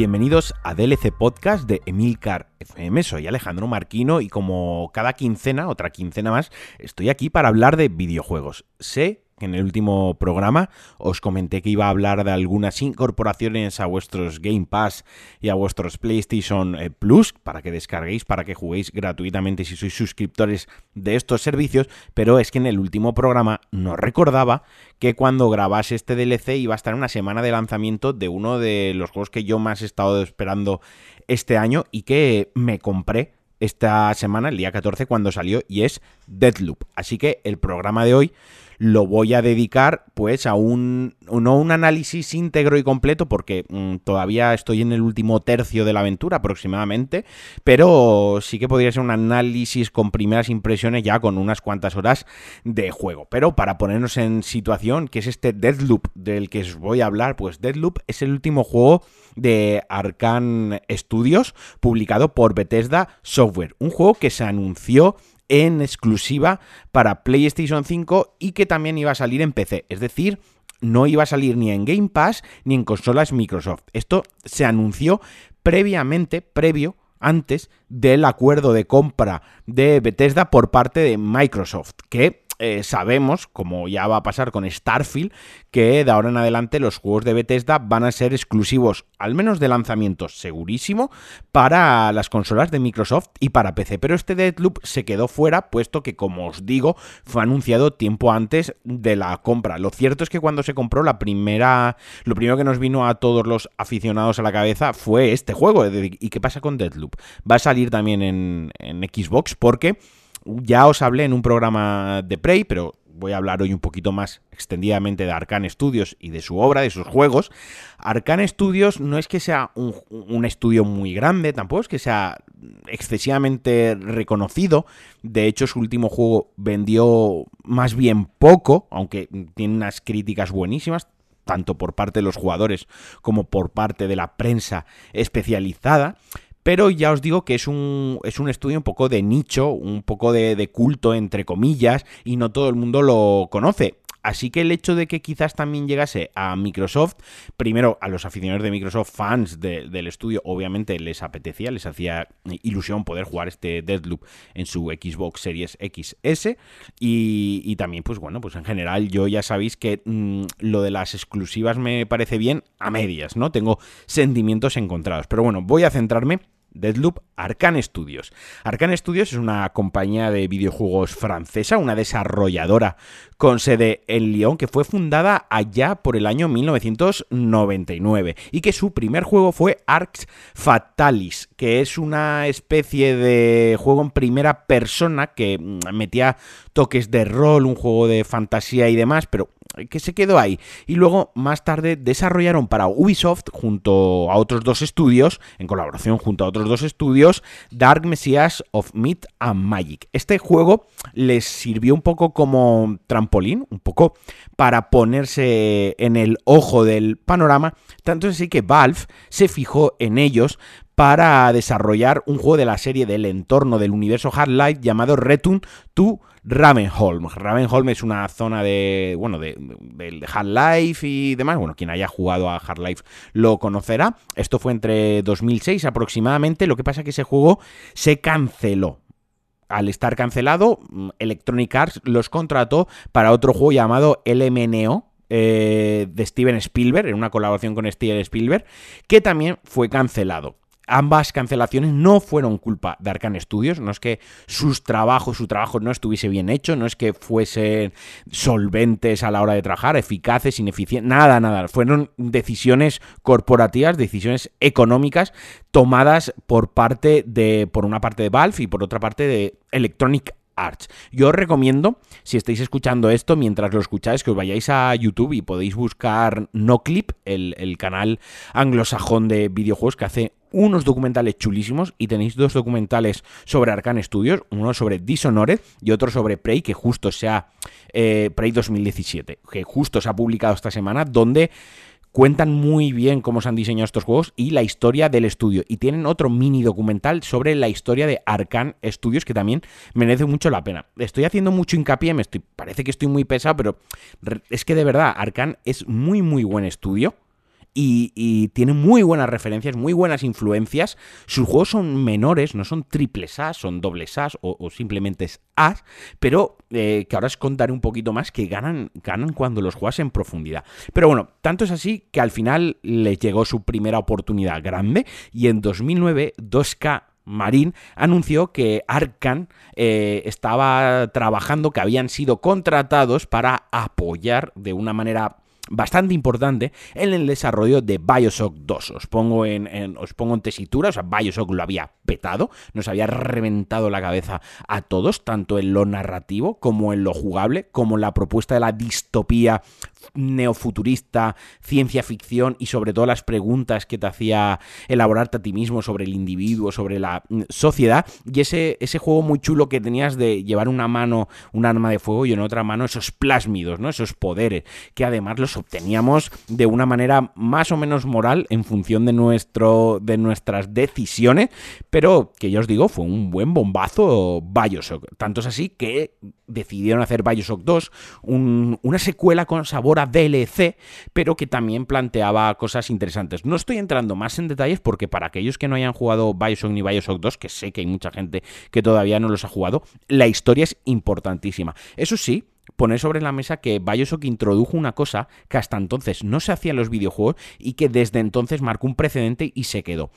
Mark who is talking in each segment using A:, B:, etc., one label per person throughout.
A: Bienvenidos a DLC Podcast de Emilcar FM. Soy Alejandro Marquino y como cada quincena, otra quincena más, estoy aquí para hablar de videojuegos. Sé en el último programa os comenté que iba a hablar de algunas incorporaciones a vuestros Game Pass y a vuestros PlayStation eh, Plus para que descarguéis, para que juguéis gratuitamente si sois suscriptores de estos servicios, pero es que en el último programa no recordaba que cuando grabase este DLC iba a estar una semana de lanzamiento de uno de los juegos que yo más he estado esperando este año y que me compré esta semana, el día 14, cuando salió, y es Deadloop. Así que el programa de hoy lo voy a dedicar pues a un, no un análisis íntegro y completo porque mm, todavía estoy en el último tercio de la aventura aproximadamente, pero sí que podría ser un análisis con primeras impresiones ya con unas cuantas horas de juego. Pero para ponernos en situación, que es este Deadloop del que os voy a hablar, pues Deadloop es el último juego de Arkane Studios publicado por Bethesda Software, un juego que se anunció en exclusiva para PlayStation 5 y que también iba a salir en PC. Es decir, no iba a salir ni en Game Pass ni en consolas Microsoft. Esto se anunció previamente, previo antes del acuerdo de compra de Bethesda por parte de Microsoft, que eh, sabemos, como ya va a pasar con Starfield, que de ahora en adelante los juegos de Bethesda van a ser exclusivos, al menos de lanzamiento segurísimo, para las consolas de Microsoft y para PC. Pero este Deadloop se quedó fuera, puesto que, como os digo, fue anunciado tiempo antes de la compra. Lo cierto es que cuando se compró la primera, lo primero que nos vino a todos los aficionados a la cabeza fue este juego. ¿Y qué pasa con Deadloop? Va a salir también en, en Xbox porque ya os hablé en un programa de Prey, pero voy a hablar hoy un poquito más extendidamente de Arkane Studios y de su obra, de sus juegos. Arkane Studios no es que sea un, estudio muy grande, tampoco es que sea excesivamente reconocido. De hecho, su último juego vendió más bien poco, aunque tiene unas críticas buenísimas tanto por parte de los jugadores como por parte de la prensa especializada. Pero ya os digo que es un, es un estudio un poco de nicho, un poco de, de culto, entre comillas, y no todo el mundo lo conoce. Así que el hecho de que quizás también llegase a Microsoft, primero a los aficionados de Microsoft, fans del estudio, obviamente les apetecía, les hacía ilusión poder jugar este Deadloop en su Xbox Series XS. Y, y también, pues bueno, pues en general yo ya sabéis que mm, lo de las exclusivas me parece bien a medias, ¿no? Tengo sentimientos encontrados. Pero bueno, voy a centrarme Deadloop, Arkane Studios. Arkane Studios es una compañía de videojuegos francesa, una desarrolladora con sede en Lyon, que fue fundada allá por el año 1999 y que su primer juego fue Arx Fatalis, que es una especie de juego en primera persona que mm, metía toques de rol, un juego de fantasía y demás, pero que se quedó ahí. Y luego, más tarde, desarrollaron para Ubisoft, junto a otros dos estudios, en colaboración junto a otros dos estudios, Dark Messiah of Myth and Magic. Este juego les sirvió un poco como trampolín, un poco para ponerse en el ojo del panorama, tanto así que Valve se fijó en ellos para desarrollar un juego de la serie del entorno del universo Half-Life llamado Return to Ravenholm. Ravenholm es una zona de, bueno, de, de, Half-Life y demás. Bueno, quien haya jugado a Half-Life lo conocerá. Esto fue entre 2006 aproximadamente. Lo que pasa es que ese juego se canceló. Al estar cancelado, Electronic Arts los contrató para otro juego llamado LMNO, eh, de Steven Spielberg, en una colaboración con Steven Spielberg, que también fue cancelado ambas cancelaciones no fueron culpa de Arkane Studios, no es que sus trabajos, su trabajo no estuviese bien hecho, no es que fuesen solventes a la hora de trabajar, eficaces, ineficientes, nada, nada, fueron decisiones corporativas, decisiones económicas tomadas por parte de por una parte de Valve y por otra parte de Electronic Arts. Yo os recomiendo, si estáis escuchando esto, mientras lo escucháis, que os vayáis a YouTube y podéis buscar NoClip, el, el canal anglosajón de videojuegos que hace unos documentales chulísimos y tenéis dos documentales sobre Arkane Studios, uno sobre Dishonored y otro sobre Prey, que justo se ha... Eh, Prey 2017, que justo se ha publicado esta semana, donde cuentan muy bien cómo se han diseñado estos juegos y la historia del estudio. Y tienen otro mini documental sobre la historia de Arkane Studios que también merece mucho la pena. Estoy haciendo mucho hincapié, me estoy, parece que estoy muy pesado, pero es que de verdad Arkane es muy muy buen estudio y, tiene muy buenas referencias, muy buenas influencias. Sus juegos son menores, no son triples A, son dobles A o, simplemente es A, pero eh, que ahora os contaré un poquito más que ganan, ganan cuando los juegas en profundidad. Pero bueno, tanto es así que al final les llegó su primera oportunidad grande y en 2009 2K Marín anunció que Arcan eh, estaba trabajando, que habían sido contratados para apoyar de una manera bastante importante en el desarrollo de Bioshock 2. Os pongo en, os pongo en tesitura, o sea, Bioshock lo había petado, nos había reventado la cabeza a todos, tanto en lo narrativo como en lo jugable, como la propuesta de la distopía neofuturista, ciencia ficción y sobre todo las preguntas que te hacía elaborarte a ti mismo sobre el individuo, sobre la mm, sociedad. Y ese, ese juego muy chulo que tenías de llevar una mano un arma de fuego y en otra mano esos plásmidos, esos poderes que además los obteníamos de una manera más o menos moral en función de, nuestro, de nuestras decisiones, que ya os digo, fue un buen bombazo Bioshock. Tanto es así que decidieron hacer Bioshock 2, una secuela con sabor a DLC, pero que también planteaba cosas interesantes. No estoy entrando más en detalles porque para aquellos que no hayan jugado Bioshock ni Bioshock 2, que sé que hay mucha gente que todavía no los ha jugado, la historia es importantísima. Eso sí, poner sobre la mesa que Bioshock introdujo una cosa que hasta entonces no se hacía en los videojuegos y que desde entonces marcó un precedente y se quedó.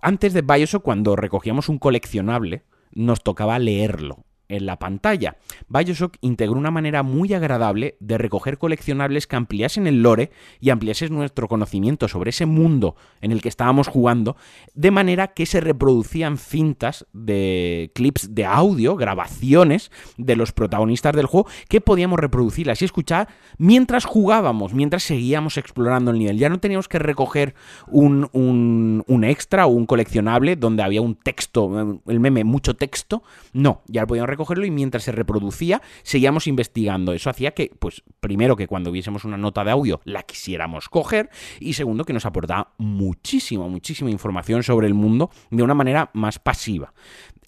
A: Antes de Bioshock, cuando recogíamos un coleccionable, nos tocaba leerlo en la pantalla. Bioshock integró una manera muy agradable de recoger coleccionables que ampliasen el lore y ampliasen nuestro conocimiento sobre ese mundo en el que estábamos jugando, de manera que se reproducían cintas de clips de audio, grabaciones de los protagonistas del juego, que podíamos reproducirlas y escuchar mientras jugábamos, mientras seguíamos explorando el nivel. Ya no teníamos que recoger un, un, un extra o un coleccionable donde había un texto, el meme, mucho texto. No, ya lo podíamos recoger cogerlo y mientras se reproducía seguíamos investigando. Eso hacía que, pues, primero que cuando viésemos una nota de audio la quisiéramos coger y segundo que nos aportaba muchísima, muchísima información sobre el mundo de una manera más pasiva.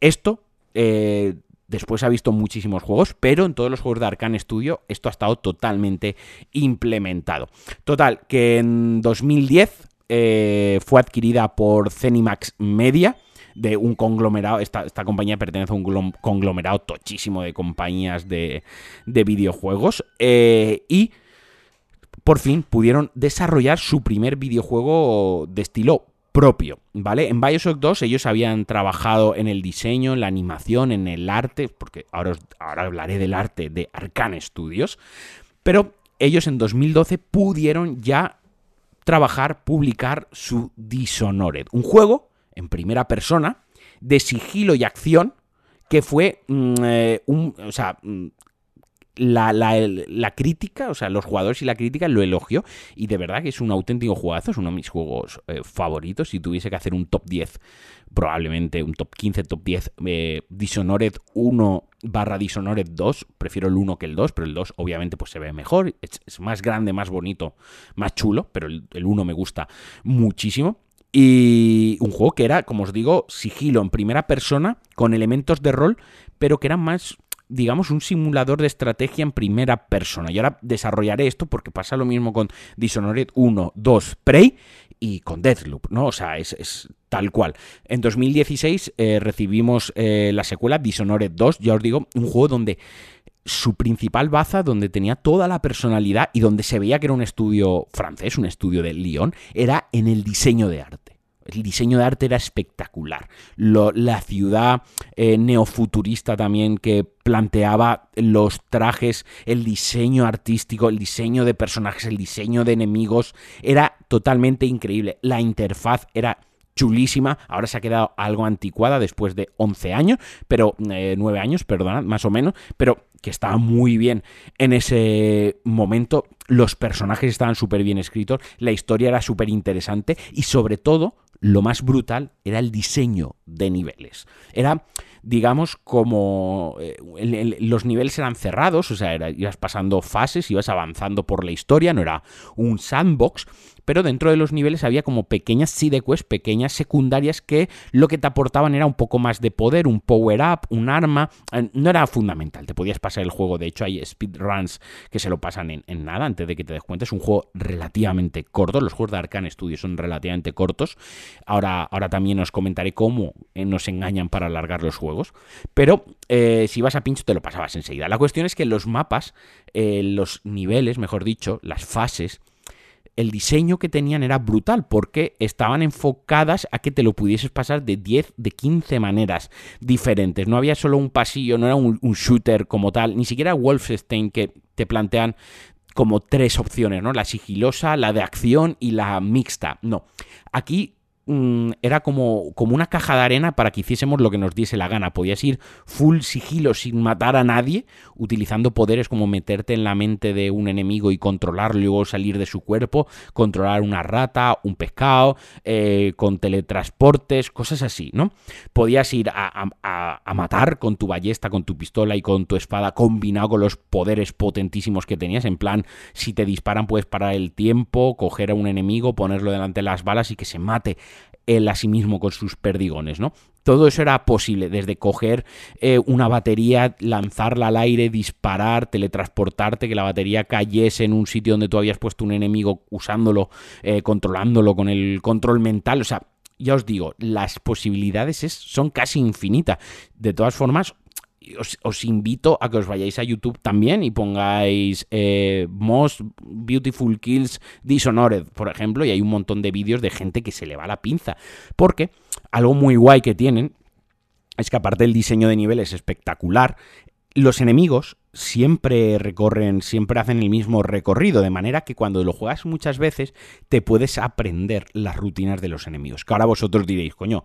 A: Esto... Eh, después ha visto muchísimos juegos, pero en todos los juegos de Arcane Studio esto ha estado totalmente implementado. Total, que en 2010 eh, fue adquirida por Zenimax Media de un conglomerado. Esta, esta compañía pertenece a un conglomerado tochísimo de compañías de, de videojuegos. Eh, y por fin pudieron desarrollar su primer videojuego de estilo propio, ¿vale? En Bioshock 2 ellos habían trabajado en el diseño, en la animación, en el arte, porque ahora, ahora hablaré del arte de Arcane Studios, pero ellos en 2012 pudieron ya trabajar, publicar su Dishonored, un juego en primera persona, de sigilo y acción, que fue mm, eh, un, o sea, mm, la, la, crítica, o sea, los jugadores y la crítica lo elogió y de verdad que es un auténtico jugazo, es uno de mis juegos eh, favoritos. Si tuviese que hacer un top 10, probablemente un top 15, top 10, eh, Dishonored 1 barra Dishonored 2, prefiero el 1 que el 2, pero el 2 obviamente pues se ve mejor, es, más grande, más bonito, más chulo, pero el, el 1 me gusta muchísimo. Y un juego que era, como os digo, sigilo en primera persona, con elementos de rol, pero que era más, digamos, un simulador de estrategia en primera persona. Y ahora desarrollaré esto porque pasa lo mismo con Dishonored 1, 2, Prey y con Deathloop, ¿no? O sea, es, tal cual. En 2016 eh, recibimos eh, la secuela Dishonored 2, ya os digo, un juego donde su principal baza, donde tenía toda la personalidad y donde se veía que era un estudio francés, un estudio de Lyon, era en el diseño de arte. El diseño de arte era espectacular. la ciudad eh, neofuturista también que planteaba los trajes, el diseño artístico, el diseño de personajes, el diseño de enemigos, era totalmente increíble. La interfaz era chulísima. Ahora se ha quedado algo anticuada después de 11 años, pero 9 eh, años, perdonad, más o menos, pero que estaba muy bien en ese momento. Los personajes estaban súper bien escritos, la historia era súper interesante y sobre todo lo más brutal era el diseño de niveles. Era, digamos, como eh, los niveles eran cerrados, o sea, ibas pasando fases, ibas avanzando por la historia, no era un sandbox, pero dentro de los niveles había como pequeñas side quests, pequeñas secundarias que lo que te aportaban era un poco más de poder, un power up, un arma, eh, no era fundamental, te podías pasar el juego, de hecho hay speedruns que se lo pasan en, nada antes de que te des cuenta, es un juego relativamente corto, los juegos de Arcane Studios son relativamente cortos, ahora, ahora también os comentaré cómo nos engañan para alargar los juegos, pero eh, si vas a pincho te lo pasabas enseguida. La cuestión es que los mapas, los niveles, mejor dicho, las fases, el diseño que tenían era brutal porque estaban enfocadas a que te lo pudieses pasar de 10, de 15 maneras diferentes. No había solo un pasillo, no era un, shooter como tal, ni siquiera Wolfenstein que te plantean como tres opciones, ¿no? La sigilosa, la de acción y la mixta. No. Aquí Mm, era como, como una caja de arena para que hiciésemos lo que nos diese la gana. Podías ir full sigilo sin matar a nadie, utilizando poderes como meterte en la mente de un enemigo y controlarlo luego salir de su cuerpo, controlar una rata, un pescado, eh, con teletransportes, cosas así, ¿no? Podías ir a, a, matar con tu ballesta, con tu pistola y con tu espada combinado con los poderes potentísimos que tenías. En plan, si te disparan puedes parar el tiempo, coger a un enemigo, ponerlo delante de las balas y que se mate él a sí mismo con sus perdigones, ¿no? Todo eso era posible, desde coger eh, una batería, lanzarla al aire, disparar, teletransportarte, que la batería cayese en un sitio donde tú habías puesto un enemigo usándolo, eh, controlándolo con el control mental, o sea, ya os digo, las posibilidades son casi infinitas. De todas formas, os, invito a que os vayáis a YouTube también y pongáis eh, Most Beautiful Kills Dishonored, por ejemplo, y hay un montón de vídeos de gente que se le va la pinza. Porque algo muy guay que tienen es que aparte del diseño de nivel es espectacular, los enemigos siempre recorren, siempre hacen el mismo recorrido, de manera que cuando lo juegas muchas veces te puedes aprender las rutinas de los enemigos. Que ahora vosotros diréis, coño,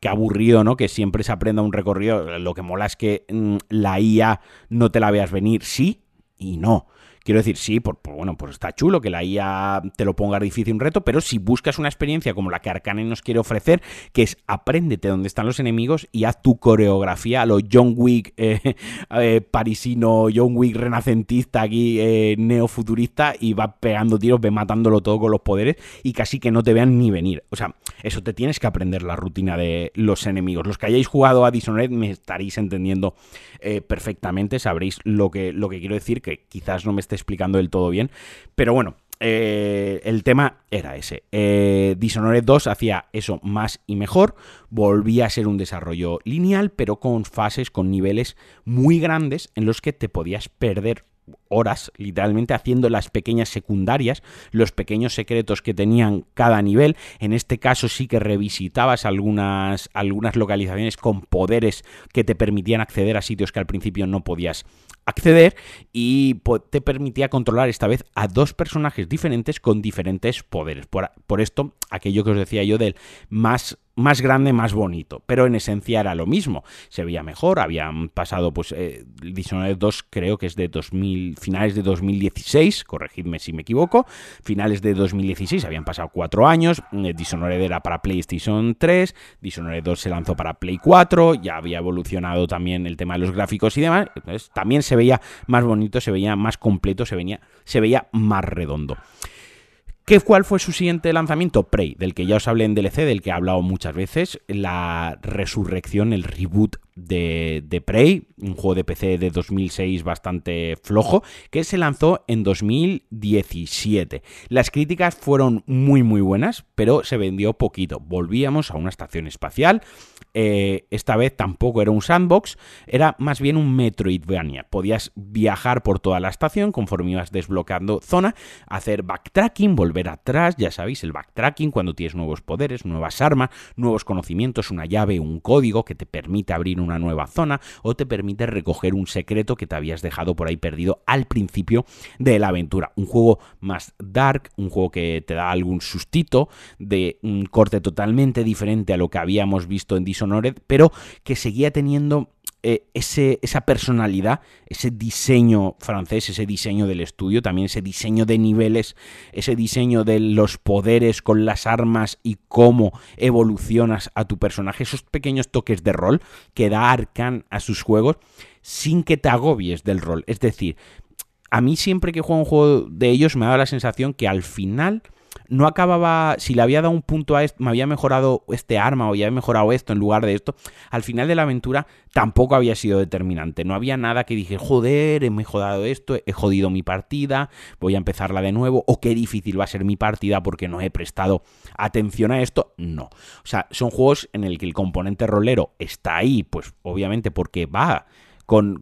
A: qué aburrido, ¿no? Que siempre se aprenda un recorrido. Lo que mola es que mm, la IA no te la veas venir, sí y no. Quiero decir, sí, por, bueno, pues está chulo que la IA te lo ponga difícil un reto, pero si buscas una experiencia como la que Arcane nos quiere ofrecer, que es apréndete dónde están los enemigos y haz tu coreografía a lo John Wick eh, eh, parisino, John Wick renacentista aquí, eh, neofuturista, y va pegando tiros, ve matándolo todo con los poderes y casi que no te vean ni venir. O sea, eso te tienes que aprender la rutina de los enemigos. Los que hayáis jugado a Dishonored me estaréis entendiendo perfectamente, sabréis lo que, lo que quiero decir, que quizás no me explicando del todo bien. Pero bueno, eh, el tema era ese. Eh, Dishonored 2 hacía eso más y mejor, volvía a ser un desarrollo lineal, pero con fases, con niveles muy grandes en los que te podías perder horas literalmente haciendo las pequeñas secundarias, los pequeños secretos que tenían cada nivel. En este caso sí que revisitabas algunas, algunas localizaciones con poderes que te permitían acceder a sitios que al principio no podías acceder y te permitía controlar esta vez a dos personajes diferentes con diferentes poderes. Por, por esto, aquello que os decía yo del más más grande, más bonito, pero en esencia era lo mismo. Se veía mejor, habían pasado, pues, eh, Dishonored 2 creo que es de 2000, finales de 2016, corregidme si me equivoco, finales de 2016, habían pasado cuatro años, eh, Dishonored era para PlayStation 3, Dishonored 2 se lanzó para Play 4, ya había evolucionado también el tema de los gráficos y demás, entonces también se veía más bonito, se veía más completo, se veía, se veía más redondo. ¿Qué, ¿Cuál fue su siguiente lanzamiento? Prey, del que ya os hablé en DLC, del que he hablado muchas veces, la resurrección, el reboot de, de, Prey, un juego de PC de 2006 bastante flojo, que se lanzó en 2017. Las críticas fueron muy muy buenas, pero se vendió poquito. Volvíamos a una estación espacial. Eh, esta vez tampoco era un sandbox, era más bien un Metroidvania. Podías viajar por toda la estación conforme ibas desbloqueando zona, hacer backtracking, volver atrás, ya sabéis, el backtracking cuando tienes nuevos poderes, nuevas armas, nuevos conocimientos, una llave, un código que te permite abrir una nueva zona o te permite recoger un secreto que te habías dejado por ahí perdido al principio de la aventura. Un juego más dark, un juego que te da algún sustito de un corte totalmente diferente a lo que habíamos visto en Dishonored, pero que seguía teniendo eh, ese, esa personalidad, ese diseño francés, ese diseño del estudio, también ese diseño de niveles, ese diseño de los poderes con las armas y cómo evolucionas a tu personaje, esos pequeños toques de rol que da Arcan a sus juegos sin que te agobies del rol. Es decir, a mí siempre que juego un juego de ellos me dado la sensación que al final no acababa, si le había dado un punto a esto, me había mejorado este arma o ya había mejorado esto en lugar de esto, al final de la aventura tampoco había sido determinante. No había nada que dije, joder, he mejorado esto, he jodido mi partida, voy a empezarla de nuevo, o qué difícil va a ser mi partida porque no he prestado atención a esto. No. O sea, son juegos en el que el componente rolero está ahí, pues obviamente porque va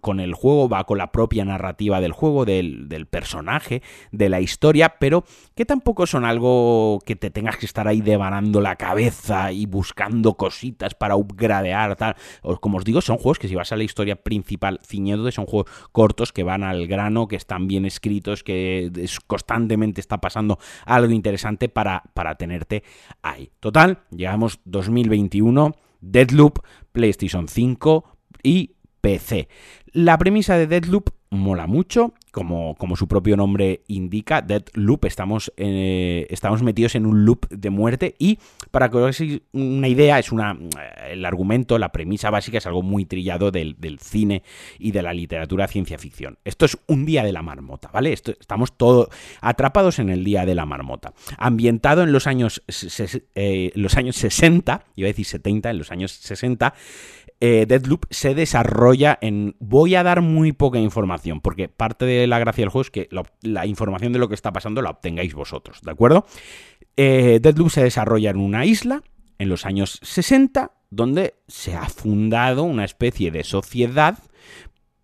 A: con, el juego, va con la propia narrativa del juego, del, personaje, de la historia, pero que tampoco son algo que te tengas que estar ahí devanando la cabeza y buscando cositas para upgradear, tal. como os digo, son juegos que si vas a la historia principal ciñéndote, son juegos cortos que van al grano, que están bien escritos, que constantemente está pasando algo interesante para, para tenerte ahí. Total, llegamos 2021, Deadloop, PlayStation 5 y PC. La premisa de Deadloop mola mucho, como, como su propio nombre indica, Dead Loop, estamos, eh, estamos metidos en un loop de muerte y para que os hagáis una idea, es una, eh, el argumento, la premisa básica es algo muy trillado del, cine y de la literatura ciencia ficción. Esto es un día de la marmota, ¿vale? Estamos todos atrapados en el día de la marmota. Ambientado en los años, eh, los años 60, iba a decir 70, en los años 60, Deadloop se desarrolla en... Voy a dar muy poca información, porque parte de la gracia del juego es que la, información de lo que está pasando la obtengáis vosotros, ¿de acuerdo? Eh, Deadloop se desarrolla en una isla en los años 60, donde se ha fundado una especie de sociedad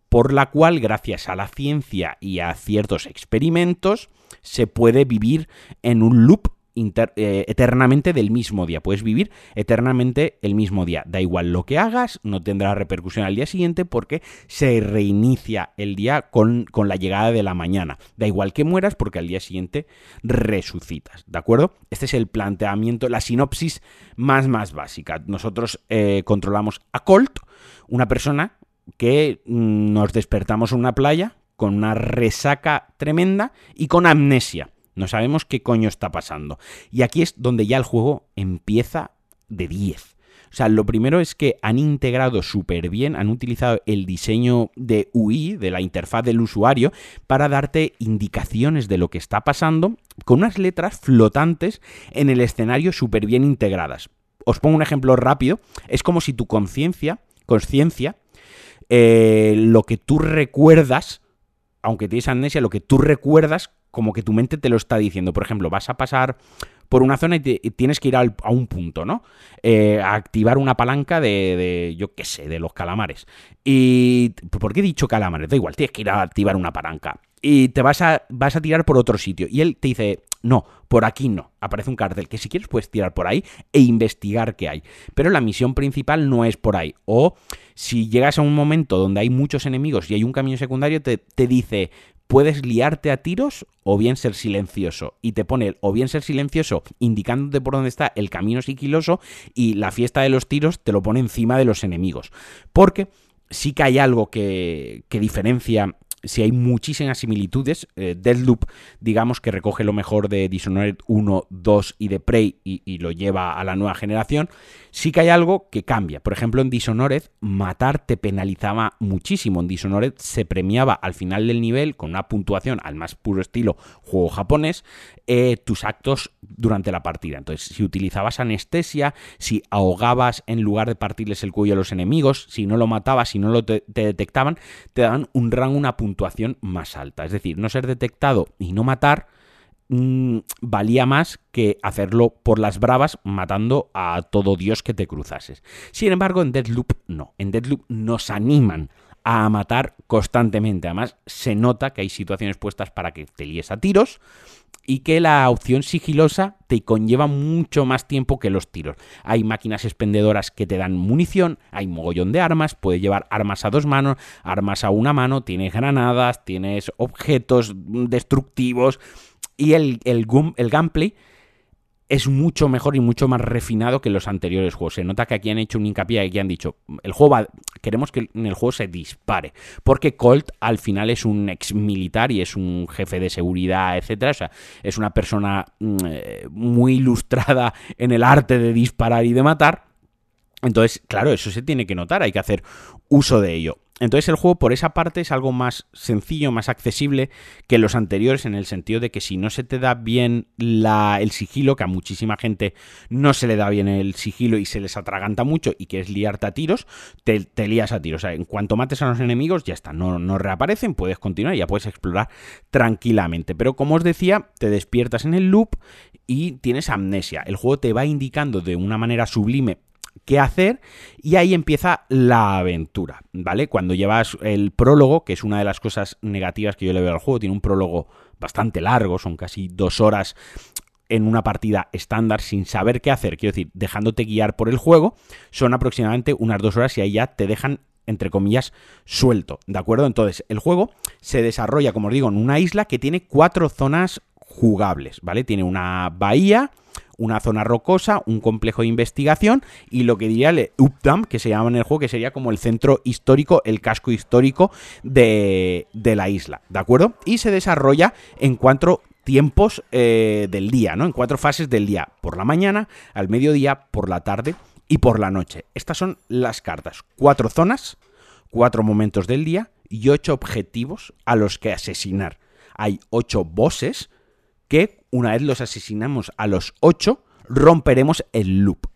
A: por la cual, gracias a la ciencia y a ciertos experimentos, se puede vivir en un loop eh, eternamente del mismo día. Puedes vivir eternamente el mismo día. Da igual lo que hagas, no tendrá repercusión al día siguiente porque se reinicia el día con, con la llegada de la mañana. Da igual que mueras porque al día siguiente resucitas. ¿De acuerdo? Este es el planteamiento, la sinopsis más, más básica. Nosotros eh, controlamos a Colt, una persona que mm, nos despertamos en una playa con una resaca tremenda y con amnesia. No sabemos qué coño está pasando. Y aquí es donde ya el juego empieza de 10. O sea, lo primero es que han integrado súper bien, han utilizado el diseño de UI, de la interfaz del usuario, para darte indicaciones de lo que está pasando con unas letras flotantes en el escenario súper bien integradas. Os pongo un ejemplo rápido. Es como si tu conciencia, conciencia, eh, lo que tú recuerdas, aunque tienes amnesia, lo que tú recuerdas como que tu mente te lo está diciendo. Por ejemplo, vas a pasar por una zona y, tienes que ir a un punto, ¿no? Eh, a activar una palanca de, yo qué sé, de los calamares. Y... ¿Por qué he dicho calamares? Da igual, tienes que ir a activar una palanca. Y te vas a, vas a tirar por otro sitio. Y él te dice, no, por aquí no. Aparece un cartel que si quieres puedes tirar por ahí e investigar qué hay. Pero la misión principal no es por ahí. O si llegas a un momento donde hay muchos enemigos y hay un camino secundario, te, te dice, puedes liarte a tiros o bien ser silencioso. Y te pone o bien ser silencioso indicándote por dónde está el camino sigiloso y la fiesta de los tiros te lo pone encima de los enemigos. Porque sí que hay algo que, que diferencia si hay muchísimas similitudes. Eh, Deadloop, digamos que recoge lo mejor de Dishonored 1, 2 y de Prey y, y, lo lleva a la nueva generación sí que hay algo que cambia. Por ejemplo, en Dishonored, matar te penalizaba muchísimo. En Dishonored se premiaba al final del nivel con una puntuación al más puro estilo juego japonés eh, tus actos durante la partida. Entonces, si utilizabas anestesia, si ahogabas en lugar de partirles el cuello a los enemigos, si no lo matabas, si no lo te detectaban, te daban un rango, una puntuación más alta. Es decir, no ser detectado y no matar Mm, valía más que hacerlo por las bravas matando a todo Dios que te cruzases. Sin embargo, en Deadloop no. En Deadloop nos animan a matar constantemente. Además, se nota que hay situaciones puestas para que te líes a tiros y que la opción sigilosa te conlleva mucho más tiempo que los tiros. Hay máquinas expendedoras que te dan munición, hay mogollón de armas, puedes llevar armas a dos manos, armas a una mano, tienes granadas, tienes objetos destructivos y el, el, gameplay
B: es mucho mejor y mucho más refinado que los anteriores juegos. Se nota que aquí han hecho un hincapié y aquí han dicho, el juego va, queremos que en el juego se dispare, porque Colt al final es un ex militar y es un jefe de seguridad, etcétera, o sea, es una persona mm, eh, muy ilustrada en el arte de disparar y de matar. Entonces, claro, eso se tiene que notar, hay que hacer uso de ello. Entonces el juego por esa parte es algo más sencillo, más accesible que los anteriores en el sentido de que si no se te da bien el sigilo, que a muchísima gente no se le da bien el sigilo y se les atraganta mucho y quieres liarte a tiros, te, te lías a tiros. O sea, en cuanto mates a los enemigos ya está, no, no reaparecen, puedes continuar y ya puedes explorar tranquilamente. Pero como os decía, te despiertas en el loop y tienes amnesia. El juego te va indicando de una manera sublime qué hacer y ahí empieza la aventura, ¿vale? Cuando llevas el prólogo, que es una de las cosas negativas que yo le veo al juego, tiene un prólogo bastante largo, son casi dos horas en una partida estándar sin saber qué hacer, quiero decir, dejándote guiar por el juego, son aproximadamente unas dos horas y ahí ya te dejan entre comillas, suelto, ¿de acuerdo? Entonces, el juego se desarrolla, como os digo, en una isla que tiene cuatro zonas jugables, ¿vale? Tiene una bahía, una zona rocosa, un complejo de investigación y lo que diría el Updam, que se llama en el juego, que sería como el centro histórico, el casco histórico de, la isla, ¿de acuerdo? Y se desarrolla en cuatro tiempos eh, del día, ¿no? En cuatro fases del día, por la mañana, al mediodía, por la tarde y por la noche. Estas son las cartas, cuatro zonas, cuatro momentos del día y ocho objetivos a los que asesinar. Hay ocho bosses que una vez los asesinamos a los 8, romperemos el loop.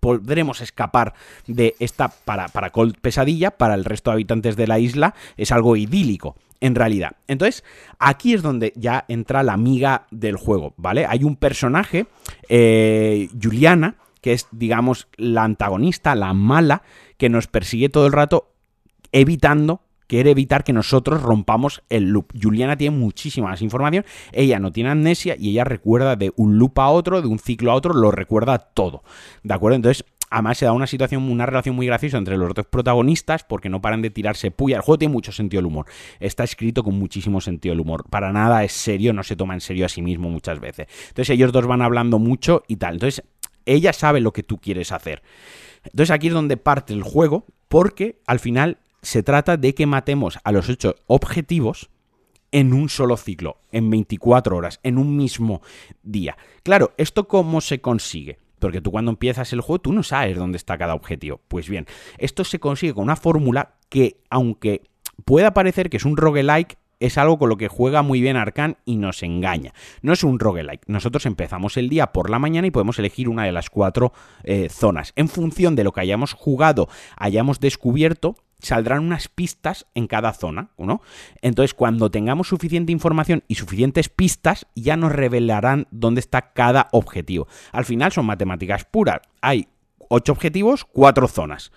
B: Podremos escapar de esta para, para Cold Pesadilla, para el resto de habitantes de la isla, es algo idílico. En realidad. Entonces, aquí es donde ya entra la amiga del juego, ¿vale? Hay un personaje, eh, Juliana, que es, digamos, la antagonista, la mala, que nos persigue todo el rato evitando quiere evitar que nosotros rompamos el loop. Juliana tiene muchísima más información, ella no tiene amnesia y ella recuerda de un loop a otro, de un ciclo a otro, lo recuerda todo. ¿De acuerdo? Entonces, Además se da una situación, una relación muy graciosa entre los dos protagonistas porque no paran de tirarse puya. El juego tiene mucho sentido del humor. Está escrito con muchísimo sentido del humor. Para nada es serio, no se toma en serio a sí mismo muchas veces. Entonces ellos dos van hablando mucho y tal. Entonces ella sabe lo que tú quieres hacer. Entonces aquí es donde parte el juego porque al final se trata de que matemos a los ocho objetivos en un solo ciclo, en 24 horas, en un mismo día. Claro, ¿esto cómo se consigue? Porque tú cuando empiezas el juego, tú no sabes dónde está cada objetivo. Pues bien, esto se consigue con una fórmula que, aunque pueda parecer que es un roguelike, es algo con lo que juega muy bien Arcan y nos engaña. No es un roguelike. Nosotros empezamos el día por la mañana y podemos elegir una de las cuatro eh, zonas. En función de lo que hayamos jugado, hayamos descubierto, saldrán unas pistas en cada zona, ¿no? Entonces, cuando tengamos suficiente información y suficientes pistas, ya nos revelarán dónde está cada objetivo. Al final son matemáticas puras. Hay ocho objetivos, cuatro zonas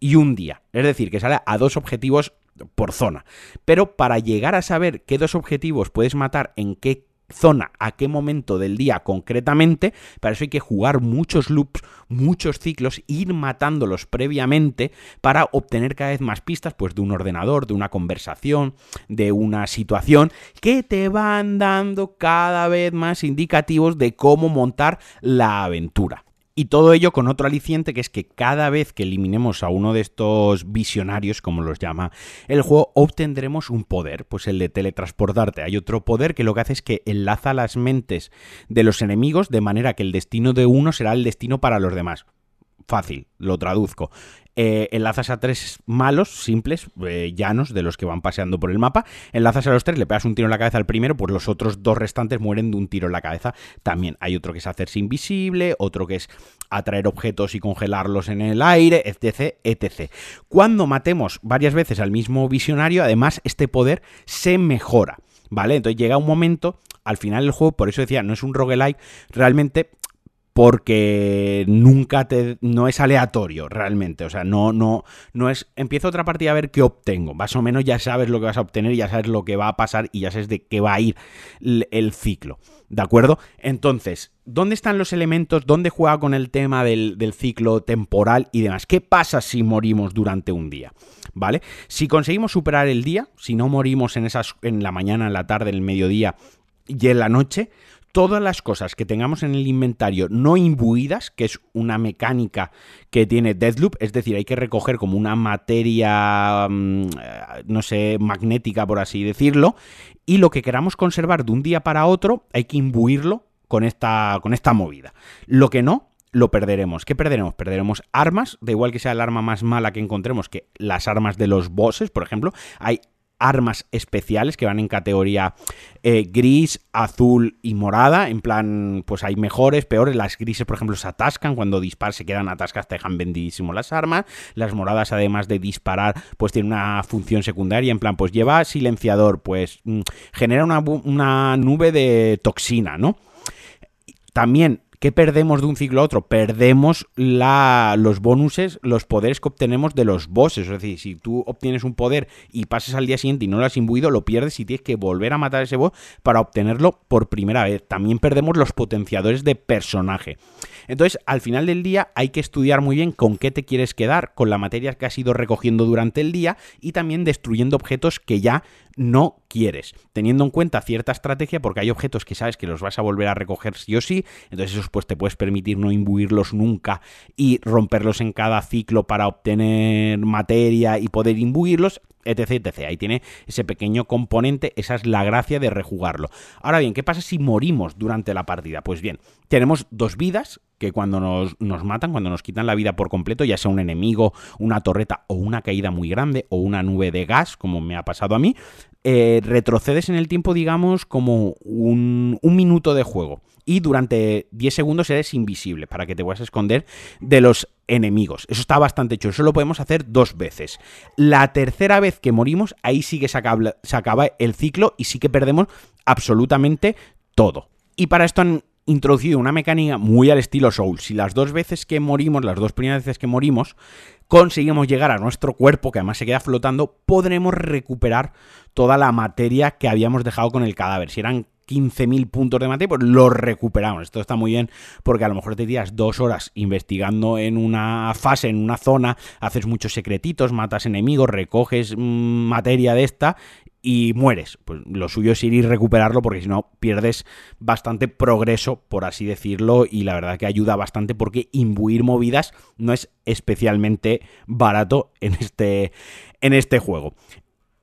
B: y un día. Es decir, que sale a dos objetivos por zona. Pero para llegar a saber qué dos objetivos puedes matar en qué zona, a qué momento del día concretamente, para eso hay que jugar muchos loops, muchos ciclos, ir matándolos previamente para obtener cada vez más pistas, pues de un ordenador, de una conversación, de una situación, que te van dando cada vez más indicativos de cómo montar la aventura. Y todo ello con otro aliciente que es que cada vez que eliminemos a uno de estos visionarios, como los llama el juego, obtendremos un poder, pues el de teletransportarte. Hay otro poder que lo que hace es que enlaza las mentes de los enemigos de manera que el destino de uno será el destino para los demás. Fácil, lo traduzco. Eh, enlazas a tres malos, simples, eh, llanos, de los que van paseando por el mapa. Enlazas a los tres, le pegas un tiro en la cabeza al primero, pues los otros dos restantes mueren de un tiro en la cabeza. También hay otro que es hacerse invisible, otro que es atraer objetos y congelarlos en el aire, etc, etc. Cuando matemos varias veces al mismo visionario, además, este poder se mejora. ¿Vale? Entonces llega un momento, al final del juego, por eso decía, no es un roguelike, realmente porque nunca te no es aleatorio realmente, o sea, no no no es empiezo otra partida a ver qué obtengo, más o menos ya sabes lo que vas a obtener, ya sabes lo que va a pasar y ya sabes de qué va a ir el, ciclo, ¿de acuerdo? Entonces, ¿dónde están los elementos? ¿Dónde juega con el tema del, del ciclo temporal y demás? ¿Qué pasa si morimos durante un día? ¿Vale? Si conseguimos superar el día, si no morimos en esas en la mañana, en la tarde, en el mediodía y en la noche, todas las cosas que tengamos en el inventario no imbuidas, que es una mecánica que tiene Deathloop, es decir, hay que recoger como una materia, mm, no sé, magnética, por así decirlo, y lo que queramos conservar de un día para otro, hay que imbuirlo con esta, con esta movida. Lo que no, lo perderemos. ¿Qué perderemos? Perderemos armas, da igual que sea el arma más mala que encontremos que las armas de los bosses, por ejemplo. Hay armas especiales que van en categoría eh, gris, azul y morada. En plan, pues hay mejores, peores. Las grises, por ejemplo, se atascan. Cuando disparas se quedan atascadas, te dejan vendidísimo las armas. Las moradas, además de disparar, pues tienen una función secundaria. En plan, pues lleva silenciador, pues mm, genera una, una nube de toxina, ¿no? También ¿Qué perdemos de un ciclo a otro? Perdemos los bonuses, los poderes que obtenemos de los bosses. Es decir, si tú obtienes un poder y pasas al día siguiente y no lo has imbuido, lo pierdes y tienes que volver a matar ese boss para obtenerlo por primera vez. También perdemos los potenciadores de personaje. Entonces, al final del día hay que estudiar muy bien con qué te quieres quedar, con la materia que has ido recogiendo durante el día y también destruyendo objetos que ya no quieres, teniendo en cuenta cierta estrategia porque hay objetos que sabes que los vas a volver a recoger sí o sí, entonces esos pues te puedes permitir no imbuirlos nunca y romperlos en cada ciclo para obtener materia y poder imbuirlos, etc, etc. Ahí tiene ese pequeño componente, esa es la gracia de rejugarlo. Ahora bien, ¿qué pasa si morimos durante la partida? Pues bien, tenemos dos vidas que cuando nos, nos, matan, cuando nos quitan la vida por completo, ya sea un enemigo, una torreta o una caída muy grande o una nube de gas, como me ha pasado a mí, eh, retrocedes en el tiempo, digamos, como un, un minuto de juego. Y durante 10 segundos eres invisible para que te puedas esconder de los enemigos. Eso está bastante hecho. Eso lo podemos hacer dos veces. La tercera vez que morimos, ahí sí que se acaba, se acaba el ciclo y sí que perdemos absolutamente todo. Y para esto han introducido una mecánica muy al estilo Soul. Si las dos veces que morimos, las dos primeras veces que morimos, conseguimos llegar a nuestro cuerpo, que además se queda flotando, podremos recuperar toda la materia que habíamos dejado con el cadáver. Si eran 15.000 puntos de materia, pues lo recuperamos. Esto está muy bien porque a lo mejor te tiras dos horas investigando en una fase, en una zona, haces muchos secretitos, matas enemigos, recoges mm, materia de esta y mueres. Pues lo suyo es ir y recuperarlo porque si no pierdes bastante progreso, por así decirlo, y la verdad que ayuda bastante porque imbuir movidas no es especialmente barato en este, en este juego.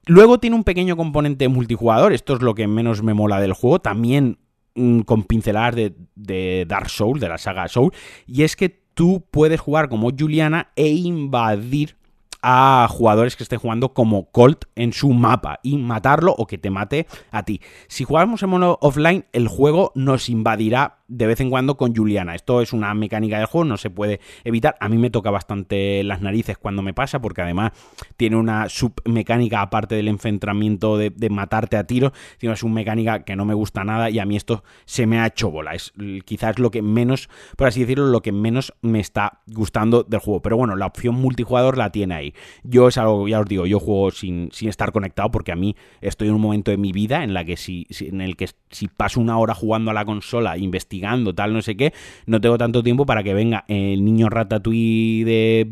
B: Luego tiene un pequeño componente multijugador, esto es lo que menos me mola del juego, también mm, con pinceladas de, Dark Souls, de la saga Soul, y es que tú puedes jugar como Juliana e invadir a jugadores que estén jugando como Colt en su mapa y matarlo o que te mate a ti. Si jugamos en mono offline, el juego nos invadirá de vez en cuando con Juliana. Esto es una mecánica del juego, no se puede evitar. A mí me toca bastante las narices cuando me pasa, porque además tiene una submecánica aparte del enfrentamiento de, matarte a tiro, sino es una mecánica que no me gusta nada y a mí esto se me ha hecho bola. Es quizás lo que menos, por así decirlo, lo que menos me está gustando del juego. Pero bueno, la opción multijugador la tiene ahí. Yo es algo, ya os digo, yo juego sin, sin estar conectado porque a mí estoy en un momento de mi vida en la que si, en el que si paso una hora jugando a la consola, investigando tal, no sé qué, no tengo tanto tiempo para que venga el niño ratatouille de,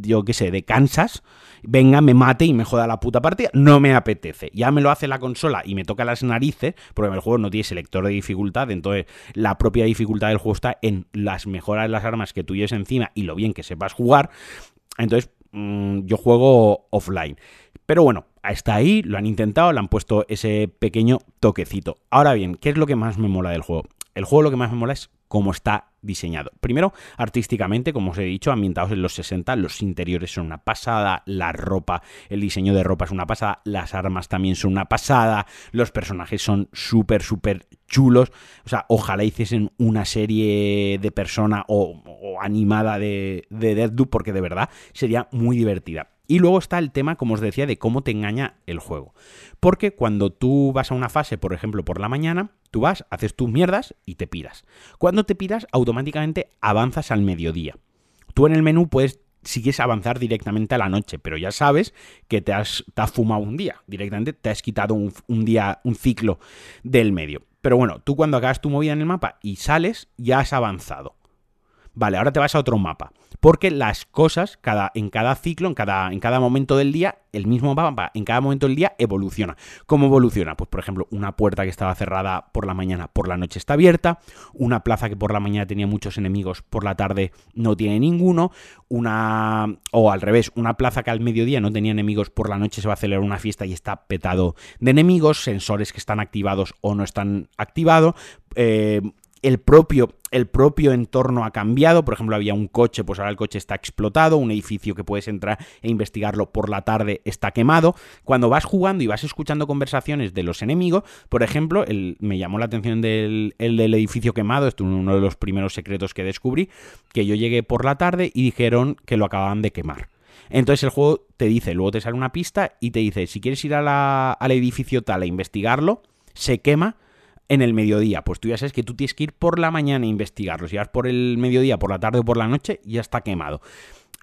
B: yo qué sé, de Kansas, venga, me mate y me joda la puta partida. No me apetece. Ya me lo hace la consola y me toca las narices, porque el juego no tiene selector de dificultad, entonces la propia dificultad del juego está en las mejoras de las armas que tú lleves encima y lo bien que sepas jugar. Entonces, mm, yo juego offline. Pero bueno, está ahí, lo han intentado, le han puesto ese pequeño toquecito. Ahora bien, ¿qué es lo que más me mola del juego? El juego lo que más me mola es cómo está diseñado. Primero, artísticamente, como os he dicho, ambientados en los 60, los interiores son una pasada, la ropa, el diseño de ropa es una pasada, las armas también son una pasada, los personajes son súper, súper chulos. O sea, ojalá hiciesen una serie de persona o, animada de, de Deathloop, porque de verdad sería muy divertida. Y luego está el tema, como os decía, de cómo te engaña el juego. Porque cuando tú vas a una fase, por ejemplo, por la mañana, tú vas, haces tus mierdas y te piras. Cuando te piras, automáticamente avanzas al mediodía. Tú en el menú puedes si avanzar directamente a la noche, pero ya sabes que te has, fumado un día, directamente te has quitado un, un, día, un ciclo del medio. Pero bueno, tú cuando acabas tu movida en el mapa y sales, ya has avanzado. Vale, ahora te vas a otro mapa. Porque las cosas cada, en cada ciclo, en cada, en cada momento del día, el mismo mapa en cada momento del día evoluciona. ¿Cómo evoluciona? Pues por ejemplo, una puerta que estaba cerrada por la mañana, por la noche está abierta, una plaza que por la mañana tenía muchos enemigos, por la tarde no tiene ninguno, una o al revés, una plaza que al mediodía no tenía enemigos, por la noche se va a celebrar una fiesta y está petado de enemigos, sensores que están activados o no están activados, eh, el propio, el propio entorno ha cambiado. Por ejemplo, había un coche, pues ahora el coche está explotado, un edificio que puedes entrar e investigarlo por la tarde está quemado. Cuando vas jugando y vas escuchando conversaciones de los enemigos, por ejemplo, me llamó la atención del, el del edificio quemado, esto es uno de los primeros secretos que descubrí, que yo llegué por la tarde y dijeron que lo acababan de quemar. Entonces el juego te dice, luego te sale una pista y te dice, si quieres ir al edificio tal a investigarlo, se quema en el mediodía. Pues tú ya sabes que tú tienes que ir por la mañana a investigarlo. Si vas por el mediodía, por la tarde o por la noche, ya está quemado.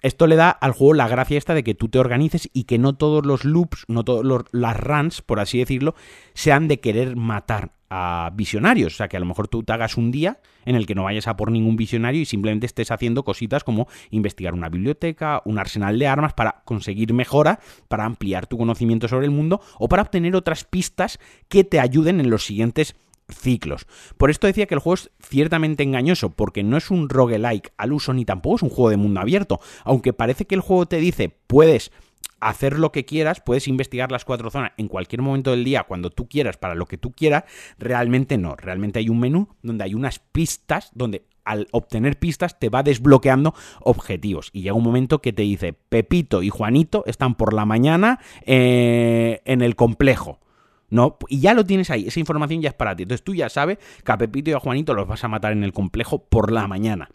B: Esto le da al juego la gracia esta de que tú te organices y que no todos los loops, no todas las runs, por así decirlo, sean de querer matar a visionarios. O sea, que a lo mejor tú te hagas un día en el que no vayas a por ningún visionario y simplemente estés haciendo cositas como investigar una biblioteca, un arsenal de armas para conseguir mejora, para ampliar tu conocimiento sobre el mundo o para obtener otras pistas que te ayuden en los siguientes ciclos. Por esto decía que el juego es ciertamente engañoso, porque no es un roguelike al uso ni tampoco es un juego de mundo abierto. Aunque parece que el juego te dice, puedes hacer lo que quieras, puedes investigar las cuatro zonas en cualquier momento del día, cuando tú quieras, para lo que tú quieras, realmente no. Realmente hay un menú donde hay unas pistas, donde al obtener pistas te va desbloqueando objetivos. Y llega un momento que te dice, Pepito y Juanito están por la mañana eh, en el complejo. ¿No? Y ya lo tienes ahí, esa información ya es para ti. Entonces tú ya sabes que a Pepito y a Juanito los vas a matar en el complejo por la mañana.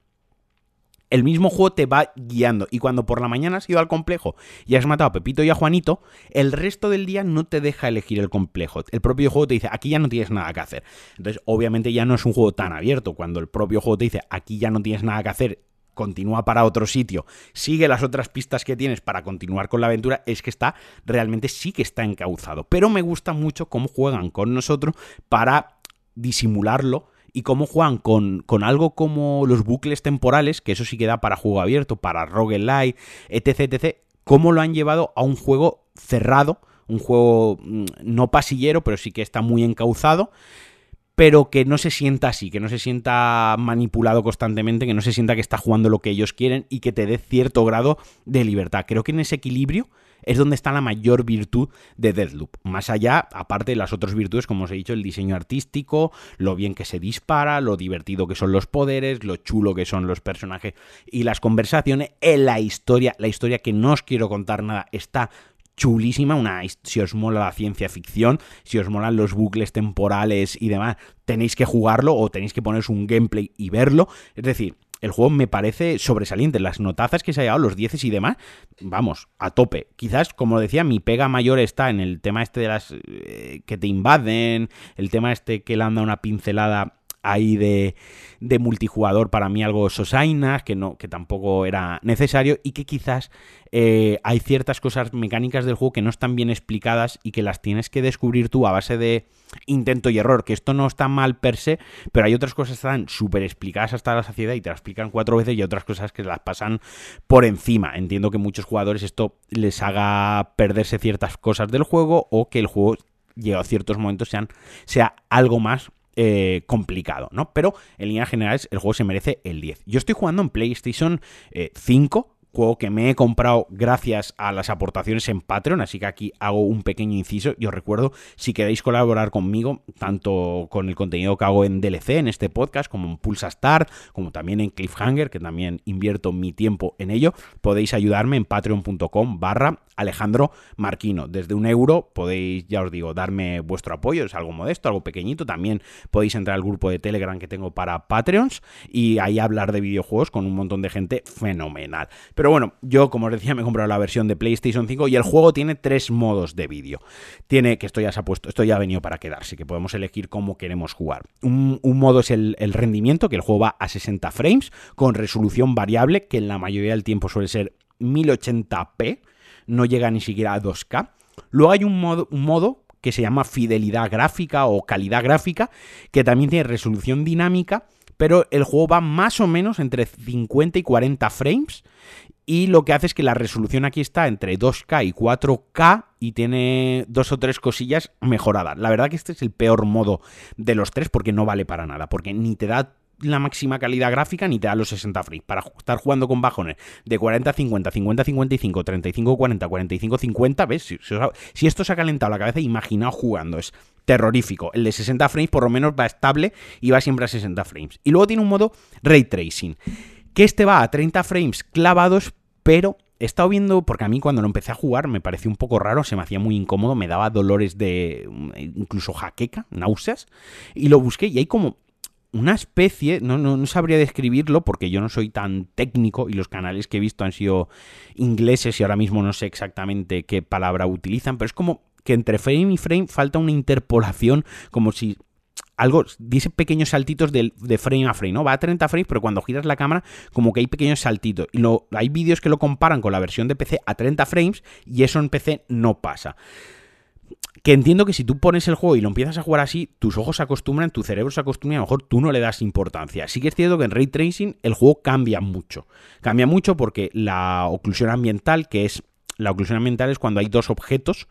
B: El mismo juego te va guiando y cuando por la mañana has ido al complejo y has matado a Pepito y a Juanito, el resto del día no te deja elegir el complejo. El propio juego te dice, aquí ya no tienes nada que hacer. Entonces, obviamente ya no es un juego tan abierto. Cuando el propio juego te dice, aquí ya no tienes nada que hacer, continúa para otro sitio, sigue las otras pistas que tienes para continuar con la aventura, es que está, realmente sí que está encauzado. Pero me gusta mucho cómo juegan con nosotros para disimularlo y cómo juegan con, con, algo como los bucles temporales, que eso sí que da para juego abierto, para roguelite, etc, etc, cómo lo han llevado a un juego cerrado, un juego mm, no pasillero, pero sí que está muy encauzado, pero que no se sienta así, que no se sienta manipulado constantemente, que no se sienta que está jugando lo que ellos quieren y que te dé cierto grado de libertad. Creo que en ese equilibrio es donde está la mayor virtud de Deadloop. Más allá, aparte de las otras virtudes, como os he dicho, el diseño artístico, lo bien que se dispara, lo divertido que son los poderes, lo chulo que son los personajes y las conversaciones, en la historia, la historia que no os quiero contar nada, está chulísima, una, si os mola la ciencia ficción, si os molan los bucles temporales y demás, tenéis que jugarlo o tenéis que poneros un gameplay y verlo. Es decir, el juego me parece sobresaliente. Las notazas que se ha llevado, los 10 y demás, vamos, a tope. Quizás, como decía, mi pega mayor está en el tema este de las eh, que te invaden, el tema este que le anda una pincelada ahí de, de multijugador para mí algo sosainas, que, no, que tampoco era necesario y que quizás eh, hay ciertas cosas mecánicas del juego que no están bien explicadas y que las tienes que descubrir tú a base de intento y error, que esto no está mal per se, pero hay otras cosas que están súper explicadas hasta la saciedad y te las explican cuatro veces y otras cosas que las pasan por encima. Entiendo que muchos jugadores esto les haga perderse ciertas cosas del juego o que el juego llega a ciertos momentos sea algo más eh, complicado, ¿no? Pero en líneas generales el juego se merece el 10. Yo estoy jugando en PlayStation 5 eh, juego que me he comprado gracias a las aportaciones en Patreon, así que aquí hago un pequeño inciso y os recuerdo, si queréis colaborar conmigo, tanto con el contenido que hago en DLC, en este podcast, como en Pulsa Star, como también en Cliffhanger, que también invierto mi tiempo en ello, podéis ayudarme en patreon.com barra Alejandro Marquino. Desde un euro podéis, ya os digo, darme vuestro apoyo, es algo modesto, algo pequeñito, también podéis entrar al grupo de Telegram que tengo para Patreons y ahí hablar de videojuegos con un montón de gente fenomenal. Pero bueno, yo como os decía me he comprado la versión de PlayStation 5 y el juego tiene tres modos de vídeo. Tiene, que esto ya se ha puesto, esto ya ha venido para quedarse, que podemos elegir cómo queremos jugar. Un, modo es el, rendimiento, que el juego va a 60 frames, con resolución variable, que en la mayoría del tiempo suele ser 1080p, no llega ni siquiera a 2K. Luego hay un modo que se llama fidelidad gráfica o calidad gráfica, que también tiene resolución dinámica, pero el juego va más o menos entre 50 y 40 frames y lo que hace es que la resolución aquí está entre 2K y 4K y tiene dos o tres cosillas mejoradas. La verdad que este es el peor modo de los tres porque no vale para nada, porque ni te da la máxima calidad gráfica ni te da los 60 frames. Para estar jugando con bajones de 40 50, 50 55, 35 40, 45 50, ¿ves? Si, esto se ha calentado la cabeza, imaginaos jugando. Es terrorífico. El de 60 frames por lo menos va estable y va siempre a 60 frames. Y luego tiene un modo ray tracing. Que este va a 30 frames clavados, pero he estado viendo, porque a mí cuando lo empecé a jugar me pareció un poco raro, se me hacía muy incómodo, me daba dolores de incluso jaqueca, náuseas, y lo busqué y hay como una especie, no, no, sabría describirlo porque yo no soy tan técnico y los canales que he visto han sido ingleses y ahora mismo no sé exactamente qué palabra utilizan, pero es como que entre frame y frame falta una interpolación como si algo, dice pequeños saltitos de, de, frame a frame, ¿no? Va a 30 frames, pero cuando giras la cámara, como que hay pequeños saltitos. Y lo, hay vídeos que lo comparan con la versión de PC a 30 frames y eso en PC no pasa que entiendo que si tú pones el juego y lo empiezas a jugar así, tus ojos se acostumbran, tu cerebro se acostumbra y a lo mejor tú no le das importancia. Sí que es cierto que en Ray Tracing el juego cambia mucho. Cambia mucho porque la oclusión ambiental, que es... La oclusión ambiental es cuando hay dos objetos,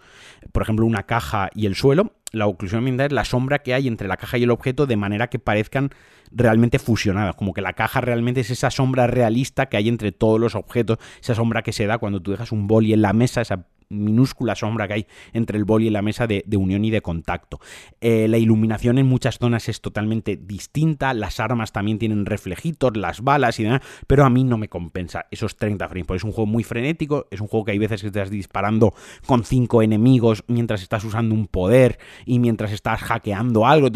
B: por ejemplo una caja y el suelo. La oclusión ambiental es la sombra que hay entre la caja y el objeto de manera que parezcan realmente fusionadas, como que la caja realmente es esa sombra realista que hay entre todos los objetos, esa sombra que se da cuando tú dejas un boli en la mesa, esa minúscula sombra que hay entre el boli y la mesa de, unión y de contacto. Eh, la iluminación en muchas zonas es totalmente distinta, las armas también tienen reflejitos, las balas y demás, pero a mí no me compensa esos 30 frames, porque es un juego muy frenético, es un juego que hay veces que estás disparando con 5 enemigos mientras estás usando un poder y mientras estás hackeando algo.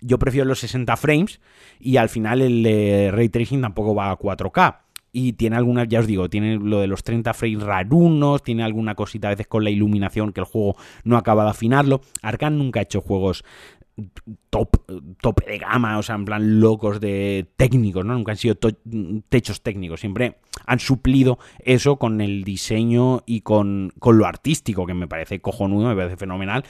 B: yo prefiero los 60 frames y al final el ray tracing tampoco va a 4K y tiene algunas, ya os digo, tiene lo de los 30 frames rarunos, tiene alguna cosita a veces con la iluminación que el juego no acaba de afinarlo. Arkane nunca ha hecho juegos top, tope de gama, o sea, en plan locos de técnicos, ¿no? Nunca han sido techos técnicos, siempre han suplido eso con el diseño y con, con lo artístico, que me parece cojonudo, me parece fenomenal.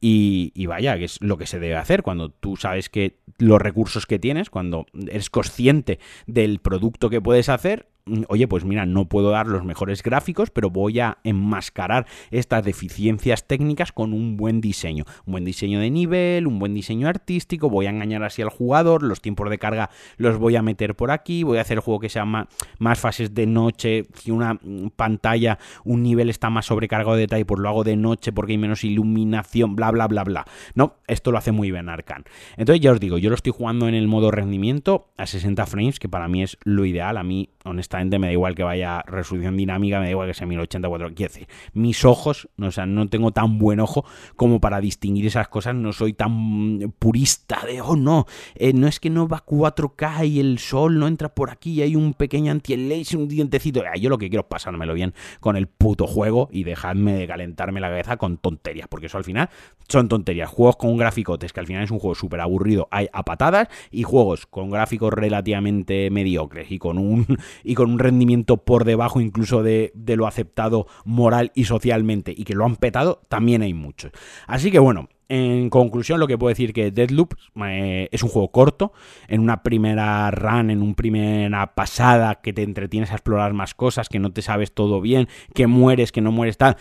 B: Y, y, vaya, que es lo que se debe hacer. Cuando tú sabes que los recursos que tienes, cuando eres consciente del producto que puedes hacer, oye, pues mira, no puedo dar los mejores gráficos, pero voy a enmascarar estas deficiencias técnicas con un buen diseño. Un buen diseño de nivel, un buen diseño artístico, voy a engañar así al jugador, los tiempos de carga los voy a meter por aquí, voy a hacer el juego que sea más, más fases de noche, si una mm, pantalla, un nivel está más sobrecargado de detalle, pues lo hago de noche porque hay menos iluminación, bla, bla, bla, bla. No, esto lo hace muy bien Arcan. Entonces ya os digo, yo lo estoy jugando en el modo rendimiento a 60 frames, que para mí es lo ideal, a mí honestamente me da igual que vaya resolución dinámica, me da igual que sea 1084. Quiero decir, mis ojos, o sea, no tengo tan buen ojo como para distinguir esas cosas, no soy tan purista de, oh no, eh, no es que no va 4K y el sol no entra por aquí y hay un pequeño anti-laser, un dientecito. yo lo que quiero es pasármelo bien con el puto juego y dejadme de calentarme la cabeza con tonterías, porque eso al final son tonterías. Juegos con graficotes, que al final es un juego súper aburrido, hay a patadas, y juegos con gráficos relativamente mediocres y con un, y con un rendimiento por debajo incluso de, lo aceptado moral y socialmente y que lo han petado, también hay muchos. Así que bueno, en conclusión, lo que puedo decir que Deadloop eh, es un juego corto, en una primera run, en una primera pasada que te entretienes a explorar más cosas, que no te sabes todo bien, que mueres, que no mueres tal.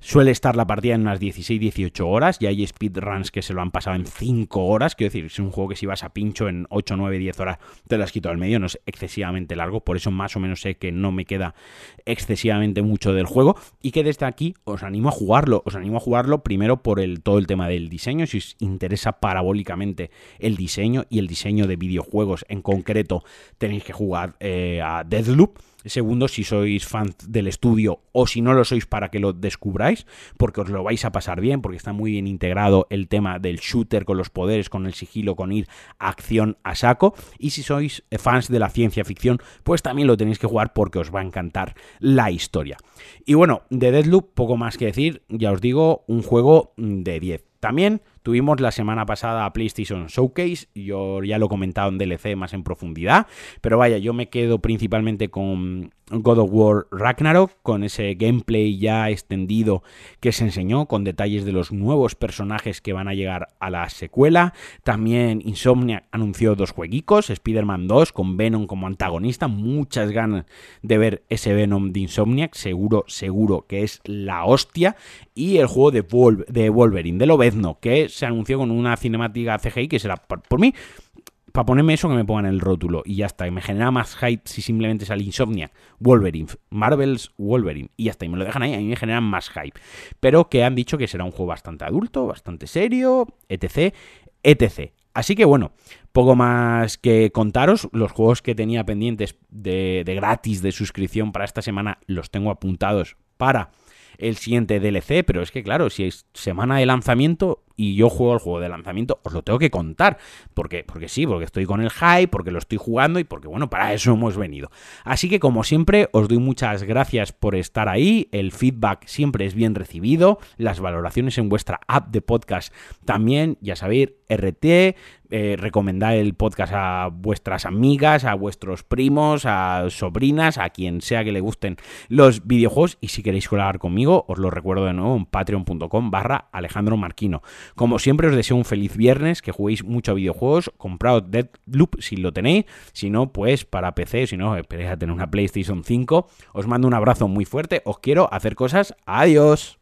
B: Suele estar la partida en unas 16-18 horas y hay speedruns que se lo han pasado en 5 horas. Quiero decir, es un juego que si vas a pincho en 8, 9, 10 horas te lo has quitado al medio. No es excesivamente largo, por eso más o menos sé que no me queda excesivamente mucho del juego. Y que desde aquí os animo a jugarlo. Os animo a jugarlo primero por el, todo el tema del diseño. Si os interesa parabólicamente el diseño y el diseño de videojuegos en concreto, tenéis que jugar eh, a Deathloop Segundo, si sois fans del estudio o si no lo sois para que lo descubráis, porque os lo vais a pasar bien, porque está muy bien integrado el tema del shooter con los poderes, con el sigilo, con ir a acción a saco. Y si sois fans de la ciencia ficción, pues también lo tenéis que jugar porque os va a encantar la historia. Y bueno, de Deadloop, poco más que decir, ya os digo, un juego de 10. También Tuvimos la semana pasada PlayStation Showcase, yo ya lo he comentado en DLC más en profundidad, pero vaya, yo me quedo principalmente con God of War Ragnarok, con ese gameplay ya extendido que se enseñó, con detalles de los nuevos personajes que van a llegar a la secuela. También Insomniac anunció dos jueguicos, Spider-Man 2 con Venom como antagonista, muchas ganas de ver ese Venom de Insomniac, seguro, seguro que es la hostia. Y el juego de, de Wolverine, de Lobezno, que se anunció con una cinemática CGI que será, por mí, para ponerme eso que me pongan el rótulo y ya está. Y me genera más hype si simplemente sale Insomnia, Wolverine, Marvel's Wolverine y ya está. Y me lo dejan ahí, a mí me generan más hype. Pero que han dicho que será un juego bastante adulto, bastante serio, etc, etc. Así que bueno, poco más que contaros. Los juegos que tenía pendientes de, de gratis, de suscripción para esta semana, los tengo apuntados para el siguiente DLC, pero es que claro, si es semana de lanzamiento, y yo juego el juego de lanzamiento, os lo tengo que contar. Porque, porque sí, porque estoy con el hype, porque lo estoy jugando y porque, bueno, para eso hemos venido. Así que, como siempre, os doy muchas gracias por estar ahí. El feedback siempre es bien recibido. Las valoraciones en vuestra app de podcast también, ya sabéis, RT, eh, recomendar el podcast a vuestras amigas, a vuestros primos, a sobrinas, a quien sea que le gusten los videojuegos. Y si queréis colaborar conmigo, os lo recuerdo de nuevo en patreon.com barra Alejandro Marquino. Como siempre, os deseo un feliz viernes, que juguéis mucho a videojuegos, compraos Deadloop si lo tenéis, si no, pues para PC, si no, esperéis a tener una PlayStation 5. Os mando un abrazo muy fuerte, os quiero hacer cosas, adiós.